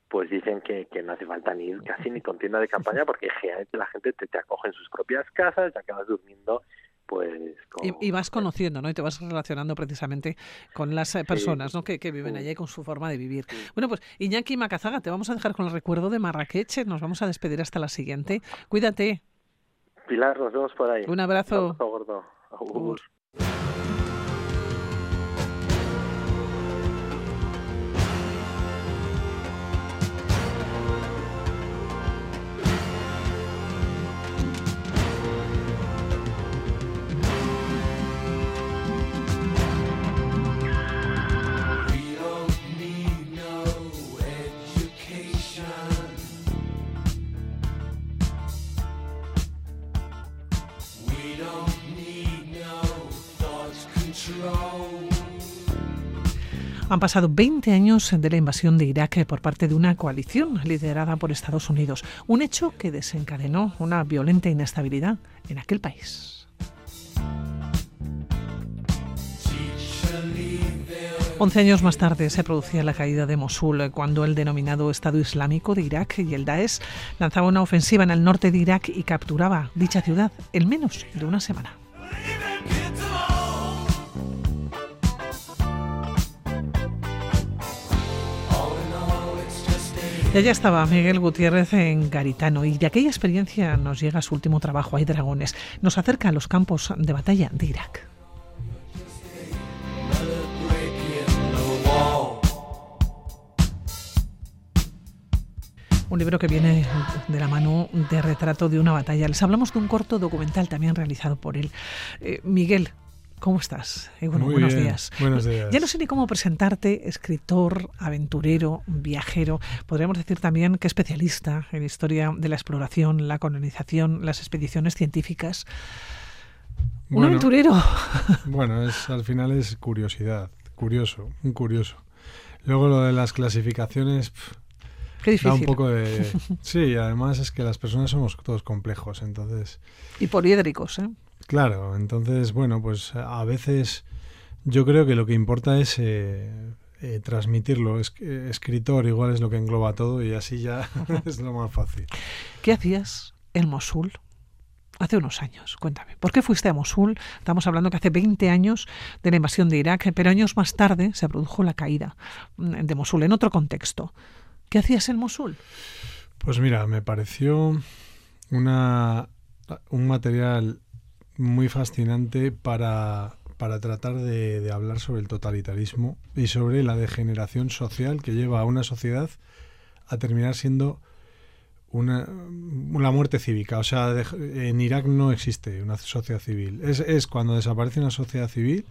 pues dicen que, que no hace falta ni ir casi ni con tienda de campaña porque generalmente la gente te, te acoge en sus propias casas y acabas durmiendo pues y, vas conociendo no y te vas relacionando precisamente con las eh, personas ¿no? que, que viven allá y con su forma de vivir. Bueno pues Iñaki Macazaga te vamos a dejar con el recuerdo de Marrakech. Nos vamos a despedir hasta la siguiente. Cuídate. Pilar nos vemos por ahí. Un abrazo, gordo. Han pasado 20 años de la invasión de Irak por parte de una coalición liderada por Estados Unidos, un hecho que desencadenó una violenta inestabilidad en aquel país. Once años más tarde se producía la caída de Mosul, cuando el denominado Estado Islámico de Irak y el Daesh lanzaba una ofensiva en el norte de Irak y capturaba dicha ciudad en menos de una semana. Y allá estaba Miguel Gutiérrez en Garitano y de aquella experiencia nos llega su último trabajo, Hay Dragones. Nos acerca a los campos de batalla de Irak. Un libro que viene de la mano de retrato de una batalla. Les hablamos de un corto documental también realizado por él. Eh, Miguel, ¿Cómo estás? Eh, buenos días. Buenos días. Ya no sé ni cómo presentarte, escritor, aventurero, viajero. Podríamos decir también que especialista en historia de la exploración, la colonización, las expediciones científicas. un aventurero. Bueno, es, al final es curiosidad, curioso, un curioso. Luego lo de las clasificaciones. Qué difícil. Da un poco de. Sí, además es que las personas somos todos complejos, entonces. Y poliédricos, ¿eh? Claro, entonces, bueno, pues a veces yo creo que lo que importa es eh, eh, transmitirlo. Es, escritor igual es lo que engloba todo y así ya es lo más fácil. ¿Qué hacías en Mosul? Hace unos años, cuéntame. ¿Por qué fuiste a Mosul? Estamos hablando que hace 20 años de la invasión de Irak, pero años más tarde se produjo la caída de Mosul en otro contexto. ¿Qué hacías en Mosul? Pues mira, me pareció una, un material muy fascinante para, para tratar de, hablar sobre el totalitarismo y sobre la degeneración social que lleva a una sociedad a terminar siendo una, una muerte cívica. O sea, en Irak no existe una sociedad civil. Es, es cuando desaparece una sociedad civil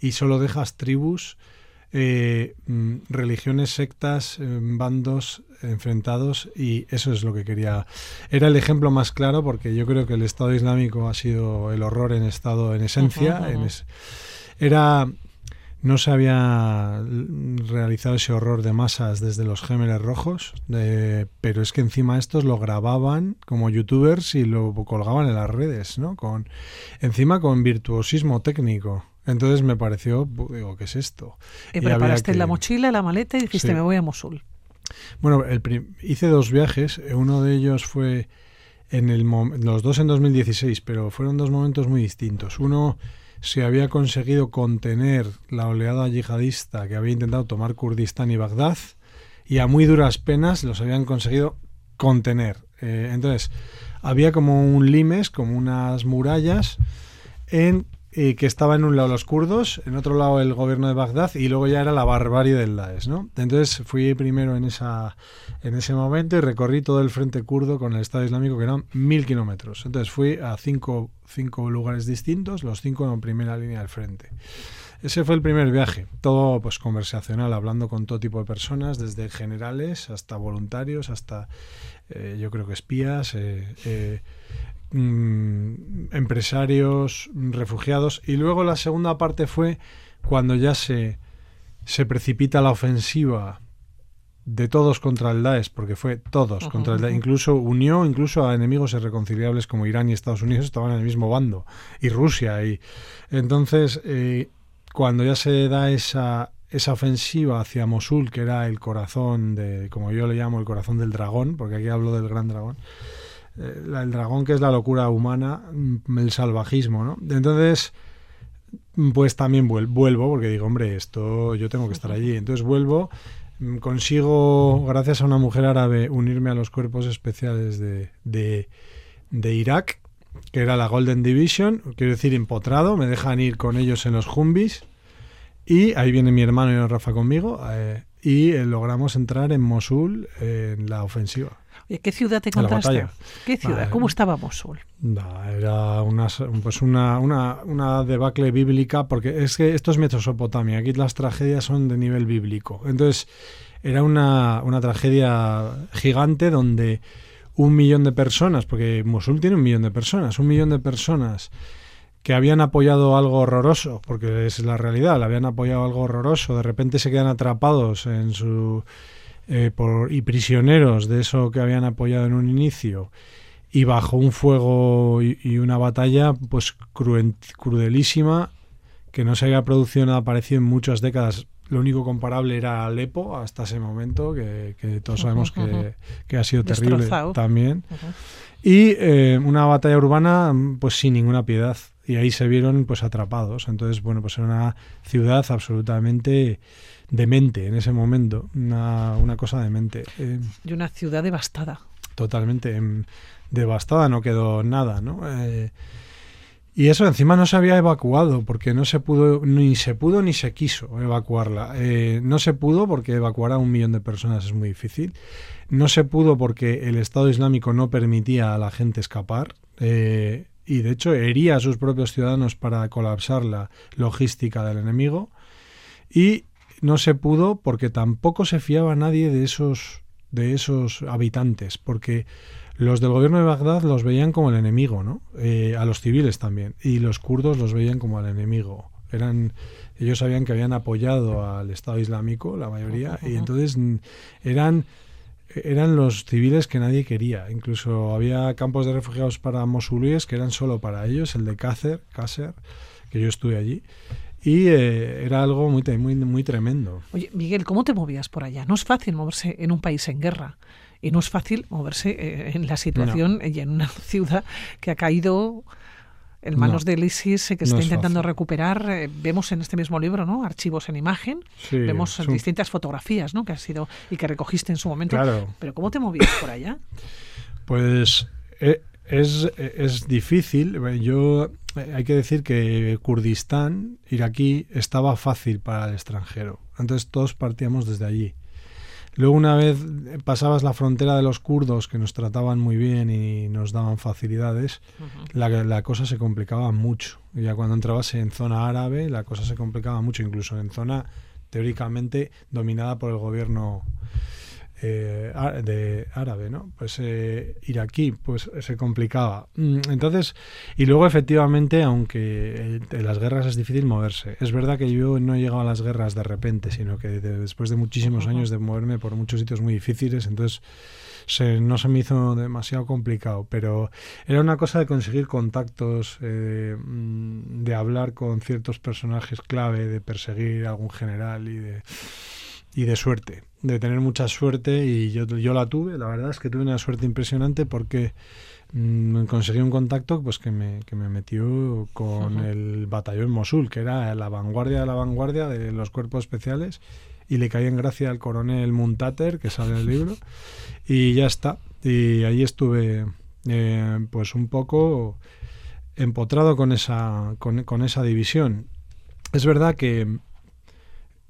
y solo dejas tribus eh, mm, religiones, sectas, eh, bandos enfrentados y eso es lo que quería. Era el ejemplo más claro porque yo creo que el Estado Islámico ha sido el horror en estado, en esencia. era no se había realizado ese horror de masas desde los Gémeres Rojos, pero es que encima estos lo grababan como youtubers y lo colgaban en las redes, ¿no? Con, encima con virtuosismo técnico. Entonces me pareció, digo, ¿qué es esto? Y, preparaste la mochila, la maleta y dijiste, me voy a Mosul. Bueno, hice dos viajes. Uno de ellos fue en el los dos en 2016, pero fueron dos momentos muy distintos. Uno se había conseguido contener la oleada yihadista que había intentado tomar Kurdistán y Bagdad y a muy duras penas los habían conseguido contener. Eh, entonces, había como un limes, como unas murallas en y que estaba en un lado los kurdos, en otro lado el gobierno de Bagdad y luego ya era la barbarie del Daesh, ¿no? Entonces fui primero en esa en ese momento y recorrí todo el frente kurdo con el Estado Islámico que eran mil kilómetros. Entonces fui a cinco, cinco lugares distintos, los cinco en primera línea del frente. Ese fue el primer viaje, todo pues conversacional, hablando con todo tipo de personas, desde generales hasta voluntarios, hasta eh, yo creo que espías, eh, eh, mm, empresarios, refugiados. Y luego la segunda parte fue cuando ya se, se precipita la ofensiva de todos contra el Daesh, porque fue todos contra el Daesh, incluso unió incluso a enemigos irreconciliables como Irán y Estados Unidos estaban en el mismo bando, y Rusia. Y entonces, eh, cuando ya se da esa, esa ofensiva hacia Mosul, que era el corazón de, como yo le llamo, el corazón del dragón, porque aquí hablo del gran dragón, el dragón que es la locura humana, mm, el salvajismo, ¿no? Entonces, pues también vuelvo, porque digo, hombre, esto yo tengo que estar allí. Entonces vuelvo Mm, consigo, gracias a una mujer árabe, unirme a los cuerpos especiales de, de, Irak, que era la Golden Division, quiero decir, empotrado, me dejan ir con ellos en los Jumbis, y ahí viene mi hermano y Rafa conmigo, eh, y eh, logramos entrar en Mosul en la ofensiva. ¿Qué ciudad te encontraste? ¿Qué ciudad? ¿Cómo estaba Mosul? era una, pues una, una, una, debacle bíblica, porque es que esto es Mesopotamia, aquí las tragedias son de nivel bíblico. Entonces, era una, una tragedia gigante donde un millón de personas, porque Mosul tiene un millón de personas, un millón de personas que habían apoyado algo horroroso, porque es la realidad, le habían apoyado algo horroroso, de repente se quedan atrapados en su eh, por, y prisioneros de eso que habían apoyado en un inicio y bajo un fuego y, una batalla pues crudelísima que no se había producido nada parecido en muchas décadas. Lo único comparable era Alepo hasta ese momento, que, todos sabemos que, ha sido terrible también. Y eh, una batalla urbana pues sin ninguna piedad. Y ahí se vieron pues atrapados. Entonces, bueno, pues era una ciudad absolutamente demente en ese momento, una, una cosa demente. Eh, y una ciudad devastada. Totalmente em, devastada, no quedó nada, ¿no? Eh, y eso encima no se había evacuado porque no se pudo, ni se pudo ni se quiso evacuarla. Eh, no se pudo porque evacuar a un millón de personas es muy difícil. No se pudo porque el Estado Islámico no permitía a la gente escapar. y de hecho hería a sus propios ciudadanos para colapsar la logística del enemigo. Y no se pudo porque tampoco se fiaba nadie de esos de esos habitantes, porque los del gobierno de Bagdad los veían como el enemigo, ¿no? Eh, a los civiles también, y los kurdos los veían como el enemigo. Eran, ellos sabían que habían apoyado al Estado Islámico, la mayoría, y entonces eran eran los civiles que nadie quería. Incluso había campos de refugiados para mosulíes que eran solo para ellos, el de Cácer, Cácer, que yo estuve allí, y eh, era algo muy, muy, muy tremendo. Oye, Miguel, ¿cómo te movías por allá? No es fácil moverse en un país en guerra y no es fácil moverse eh, en la situación y en una ciudad que ha caído en manos del ISIS que está intentando recuperar. Eh, vemos en este mismo libro, ¿no? Archivos en imagen. vemos distintas fotografías, ¿no? Que ha sido y que recogiste en su momento. Pero ¿cómo te movías por allá? Pues es, es difícil. Yo hay que decir que Kurdistán, iraquí, estaba fácil para el extranjero. Entonces todos partíamos desde allí. Luego una vez pasabas la frontera de los kurdos que nos trataban muy bien y nos daban facilidades, la, la, cosa se complicaba mucho. Ya cuando entrabas en zona árabe, la cosa se complicaba mucho, incluso en zona teóricamente dominada por el gobierno eh, de árabe, ¿no? Pues eh, iraquí, pues se complicaba. Mm, entonces, y luego efectivamente, aunque en las guerras es difícil moverse, es verdad que yo no he llegado a las guerras de repente, sino que después de muchísimos años de moverme por muchos sitios muy difíciles, entonces no se me hizo demasiado complicado, pero era una cosa de conseguir contactos, eh, mm, de hablar con ciertos personajes clave, de perseguir a algún general y de y de suerte, de tener mucha suerte y yo, yo la tuve, la verdad es que tuve una suerte impresionante porque mm, conseguí un contacto pues que me, que me metió con el batallón Mosul, que era la vanguardia de la vanguardia de los cuerpos especiales y le caí en gracia al coronel Muntater, que sale en el libro, y ya está. Y ahí estuve eh, pues un poco empotrado con esa, con, con esa división. Es verdad que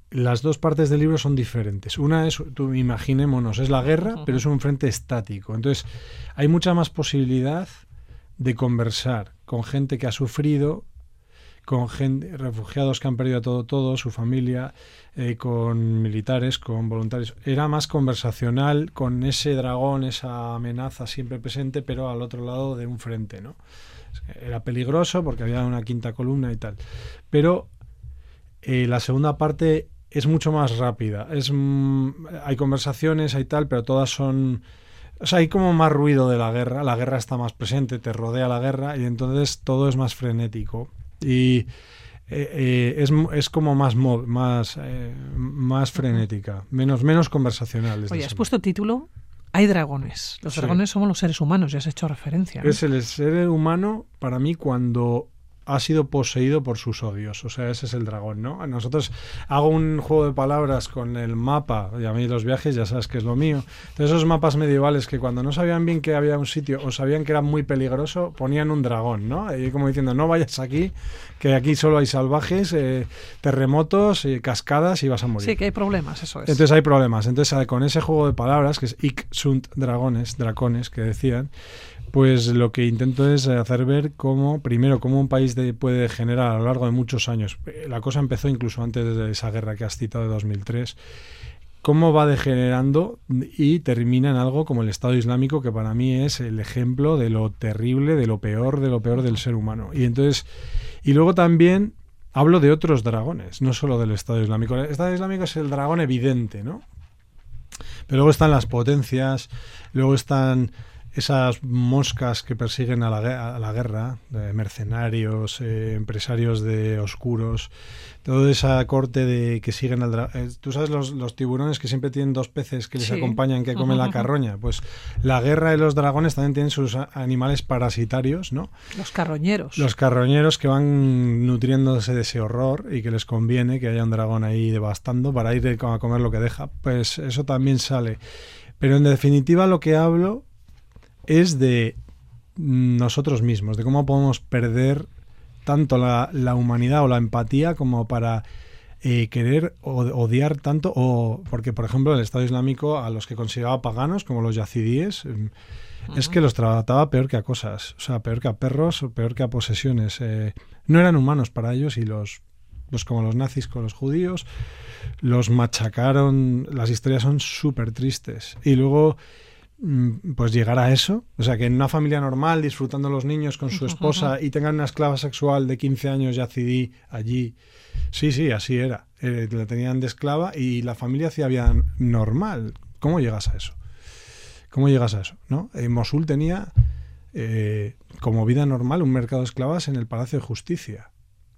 las dos partes del libro son diferentes. Una es, tú imaginémonos, es la guerra, pero es un frente estático. Entonces, hay mucha más posibilidad de conversar con gente que ha sufrido, con gente, refugiados que han perdido todo, todo, su familia, eh, con militares, con voluntarios. Era más conversacional con ese dragón, esa amenaza siempre presente, pero al otro lado de un frente, ¿no? Era peligroso porque había una quinta columna y tal. Pero eh, la segunda parte es mucho más rápida. Es, mm, hay conversaciones, hay tal, pero todas son... O sea, hay como más ruido de la guerra, la guerra está más presente, te rodea la guerra y entonces todo es más frenético. Y eh, eh, es, es, como más más, eh, más frenética, menos, menos conversacional. Oye, has puesto título Hay dragones. Los dragones somos los seres humanos, ya has hecho referencia. Es el ser humano para mí cuando ha sido poseído por sus odios. O sea, ese es el dragón, ¿no? Nosotros hago un juego de palabras con el mapa, y a mí los viajes ya sabes que es lo mío. Esos mapas medievales que cuando no sabían bien que había un sitio o sabían que era muy peligroso, ponían un dragón, ¿no? Y como diciendo, no vayas aquí, que aquí solo hay salvajes, eh, terremotos, eh, cascadas y vas a morir. Sí, que hay problemas, eso es. Entonces hay problemas. Entonces con ese juego de palabras, que es Ik sunt dragones, dracones, que decían, pues lo que intento es hacer ver cómo, primero, cómo un país puede degenerar a lo largo de muchos años. Eh, la cosa empezó incluso antes de esa guerra que has citado de 2003 cómo va degenerando y termina en algo como el Estado Islámico, que para mí es el ejemplo de lo terrible, de lo peor, de lo peor del ser humano. Y entonces, y luego también hablo de otros dragones, no solo del Estado Islámico. El Estado Islámico es el dragón evidente, ¿no? Pero luego están las potencias, luego están esas moscas que persiguen a la, guerra, de mercenarios, eh, empresarios de oscuros, toda esa corte de que siguen al dragón. Eh, Tú sabes los, tiburones que siempre tienen dos peces que les acompañan, que comen la carroña. Pues la guerra de los dragones también tienen sus animales parasitarios, ¿no? Los carroñeros. Los carroñeros que van nutriéndose de ese horror y que les conviene que haya un dragón ahí devastando para ir a comer lo que deja. Pues eso también sale. Pero en definitiva lo que hablo es de nosotros mismos, de cómo podemos perder tanto la, humanidad o la empatía como para eh, querer odiar tanto, o porque por ejemplo el Estado Islámico a los que consideraba paganos, como los yazidíes, em, es que los trataba peor que a cosas, o sea, peor que a perros, o peor que a posesiones. Eh, no eran humanos para ellos y los, pues como los nazis con los judíos, los machacaron, las historias son súper tristes. Y luego pues llegar a eso. O sea, que en una familia normal, disfrutando los niños con su esposa y tengan una esclava sexual de 15 años ya allí. Sí, sí, así era. Eh, la tenían de esclava y la familia hacía vida normal. ¿Cómo llegas a eso? ¿Cómo llegas a eso? ¿no? En Mosul tenía eh, como vida normal un mercado de esclavas en el Palacio de Justicia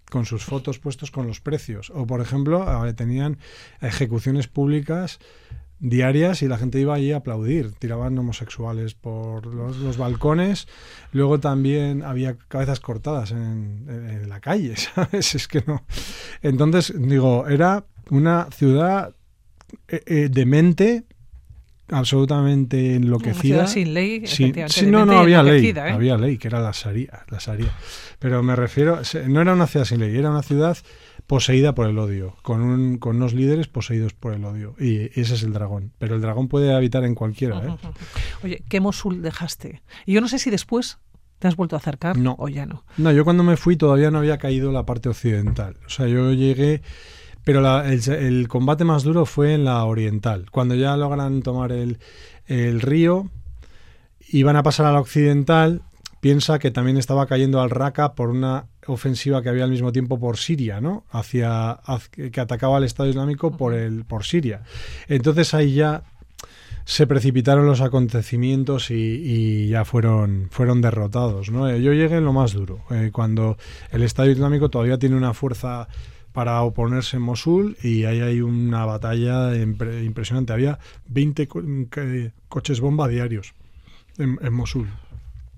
con sus fotos puestos con los precios. O, por ejemplo, tenían ejecuciones públicas diarias y la gente iba allí a aplaudir, tiraban homosexuales por los, balcones, luego también había cabezas cortadas en, la calle, ¿sabes? Es que no. Entonces, digo, era una ciudad eh, eh, demente, absolutamente enloquecida. sin ley, sí, no, no había ley, ¿eh? había ley, que era la Sharia, la Pero me refiero, no era una ciudad sin ley, era una ciudad poseída por el odio, con, un, con unos líderes poseídos por el odio. Y ese es el dragón. Pero el dragón puede habitar en cualquiera. ¿eh? Oye, ¿qué Mosul dejaste? Y yo no sé si después te has vuelto a acercar no. o ya no. No, yo cuando me fui todavía no había caído la parte occidental. O sea, yo llegué... Pero el, combate más duro fue en la oriental. Cuando ya logran tomar el, el río, iban a pasar a la occidental, piensa que también estaba cayendo al Raqqa por una ofensiva que había al mismo tiempo por Siria, ¿no? Hacia, que atacaba al Estado Islámico por el por Siria. Entonces ahí ya se precipitaron los acontecimientos y, ya fueron fueron derrotados, ¿no? Yo llegué en lo más duro, eh, cuando el Estado Islámico todavía tiene una fuerza para oponerse en Mosul y ahí hay una batalla impresionante. Había 20 coches bomba diarios en Mosul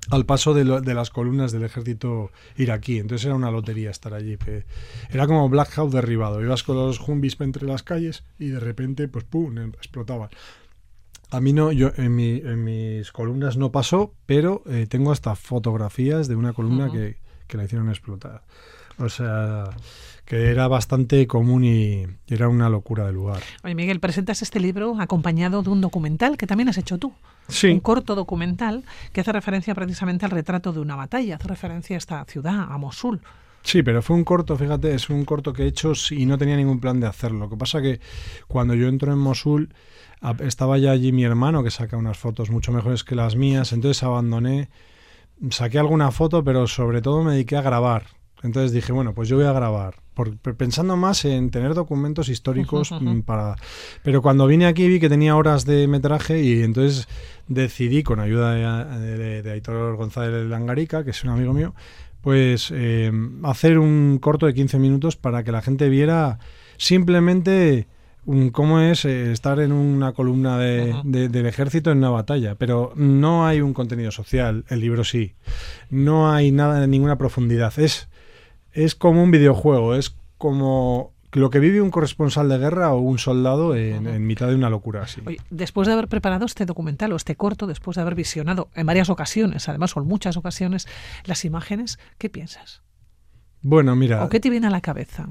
al paso de, las columnas del ejército iraquí. Entonces era una lotería estar allí. Era como Black Hawk derribado. Ibas con los Humvees entre las calles y de repente, pues pum, explotaban. A mí no, yo en, mis columnas no pasó, pero eh, tengo hasta fotografías de una columna que, que la hicieron explotar. O sea, que era bastante común y era una locura de lugar. Oye, Miguel, presentas este libro acompañado de un documental que también has hecho tú. Sí. Un corto documental que hace referencia precisamente al retrato de una batalla, hace referencia a esta ciudad, a Mosul. Sí, pero fue un corto, fíjate, es un corto que he hecho y no tenía ningún plan de hacerlo. Lo que pasa que cuando yo entro en Mosul estaba ya allí mi hermano que saca unas fotos mucho mejores que las mías, entonces abandoné, saqué alguna foto, pero sobre todo me dediqué a grabar. Entonces dije, bueno, pues yo voy a grabar, pensando más en tener documentos históricos mm, para... Pero cuando vine aquí vi que tenía horas de metraje y entonces decidí, con ayuda de, de, Aitor González Langarica, que es un amigo mío, pues eh, hacer un corto de 15 minutos para que la gente viera simplemente cómo es eh, estar en una columna de, del ejército en una batalla, pero no hay un contenido social, el libro sí, no hay nada ninguna profundidad, es, es como un videojuego, es como lo que vive un corresponsal de guerra o un soldado en, mitad de una locura así. después de haber preparado este documental o este corto, después de haber visionado en varias ocasiones, además o en muchas ocasiones, las imágenes, ¿qué piensas? Bueno, mira. ¿O qué te viene a la cabeza?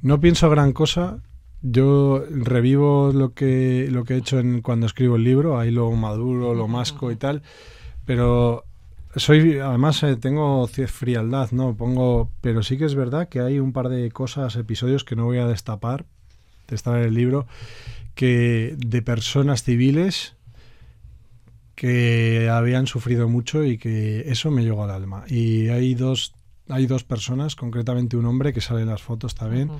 No pienso gran cosa. Yo revivo lo que, lo que he hecho en, cuando escribo el libro, ahí lo maduro, lo masco y tal, pero soy, además eh, tengo frialdad, ¿no? Pongo, pero sí que es verdad que hay un par de cosas, episodios que no voy a destapar, de estar en el libro, que de personas civiles que habían sufrido mucho y que eso me llegó al alma. Y hay dos, hay dos personas, concretamente un hombre que sale en las fotos también.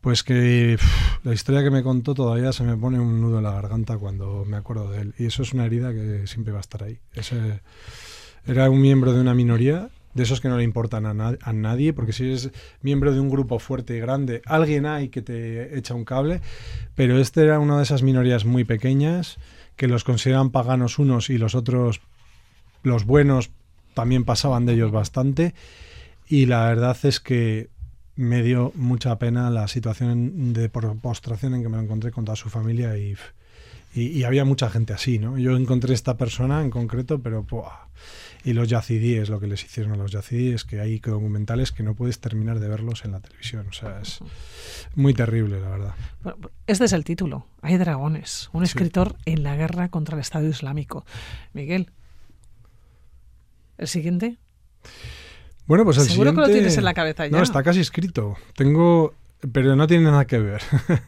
Pues que la historia que me contó todavía se me pone un nudo en la garganta cuando me acuerdo de él. Y eso es una herida que siempre va a estar ahí. Ese, era un miembro de una minoría, de esos que no le importan a, nadie, porque si eres miembro de un grupo fuerte y grande, alguien hay que te echa un cable, pero este era una de esas minorías muy pequeñas que los consideran paganos unos y los otros, los buenos, también pasaban de ellos bastante. Y la verdad es que me dio mucha pena la situación de postración en que me lo encontré con toda su familia y, y, había mucha gente así, ¿no? Yo encontré esta persona en concreto, pero y los yacidíes, lo que les hicieron a los yacidíes, que hay documentales que no puedes terminar de verlos en la televisión. O sea, es muy terrible, la verdad. este es el título. Hay dragones. Un escritor en la guerra contra el Estado Islámico. Miguel, ¿el siguiente? Bueno, pues el Seguro que lo tienes en la cabeza ya. No, está casi escrito. Tengo pero no tiene nada que ver.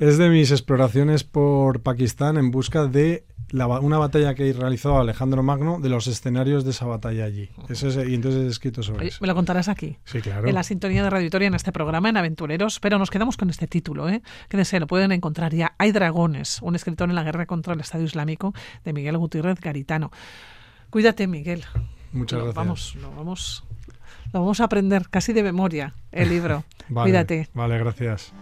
es de mis exploraciones por Pakistán en busca de una batalla que realizó Alejandro Magno de los escenarios de esa batalla allí. y entonces he escrito sobre eso. ¿Me lo contarás aquí? Sí, claro. En la sintonía de Radio en este programa, en Aventureros, pero nos quedamos con este título, ¿eh? Que se lo pueden encontrar ya. Hay dragones, un escritor en la guerra contra el Estado Islámico de Miguel Gutiérrez Garitano. Cuídate, Miguel. Muchas gracias. Vamos, lo vamos, lo vamos a aprender casi de memoria, el libro. Cuídate. Vale, gracias.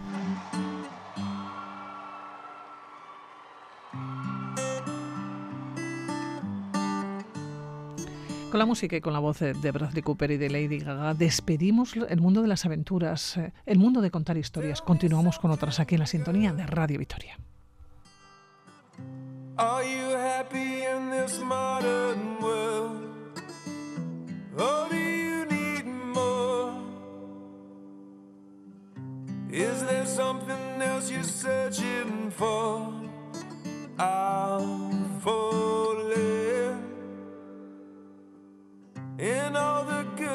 Con la música y con la voz de Bradley Cooper y de Lady Gaga despedimos el mundo de las aventuras, eh, el mundo de contar historias. Continuamos con otras aquí en la sintonía de Radio Victoria. Are you happy in this modern world? Or do you need more? Is there something else you're searching for?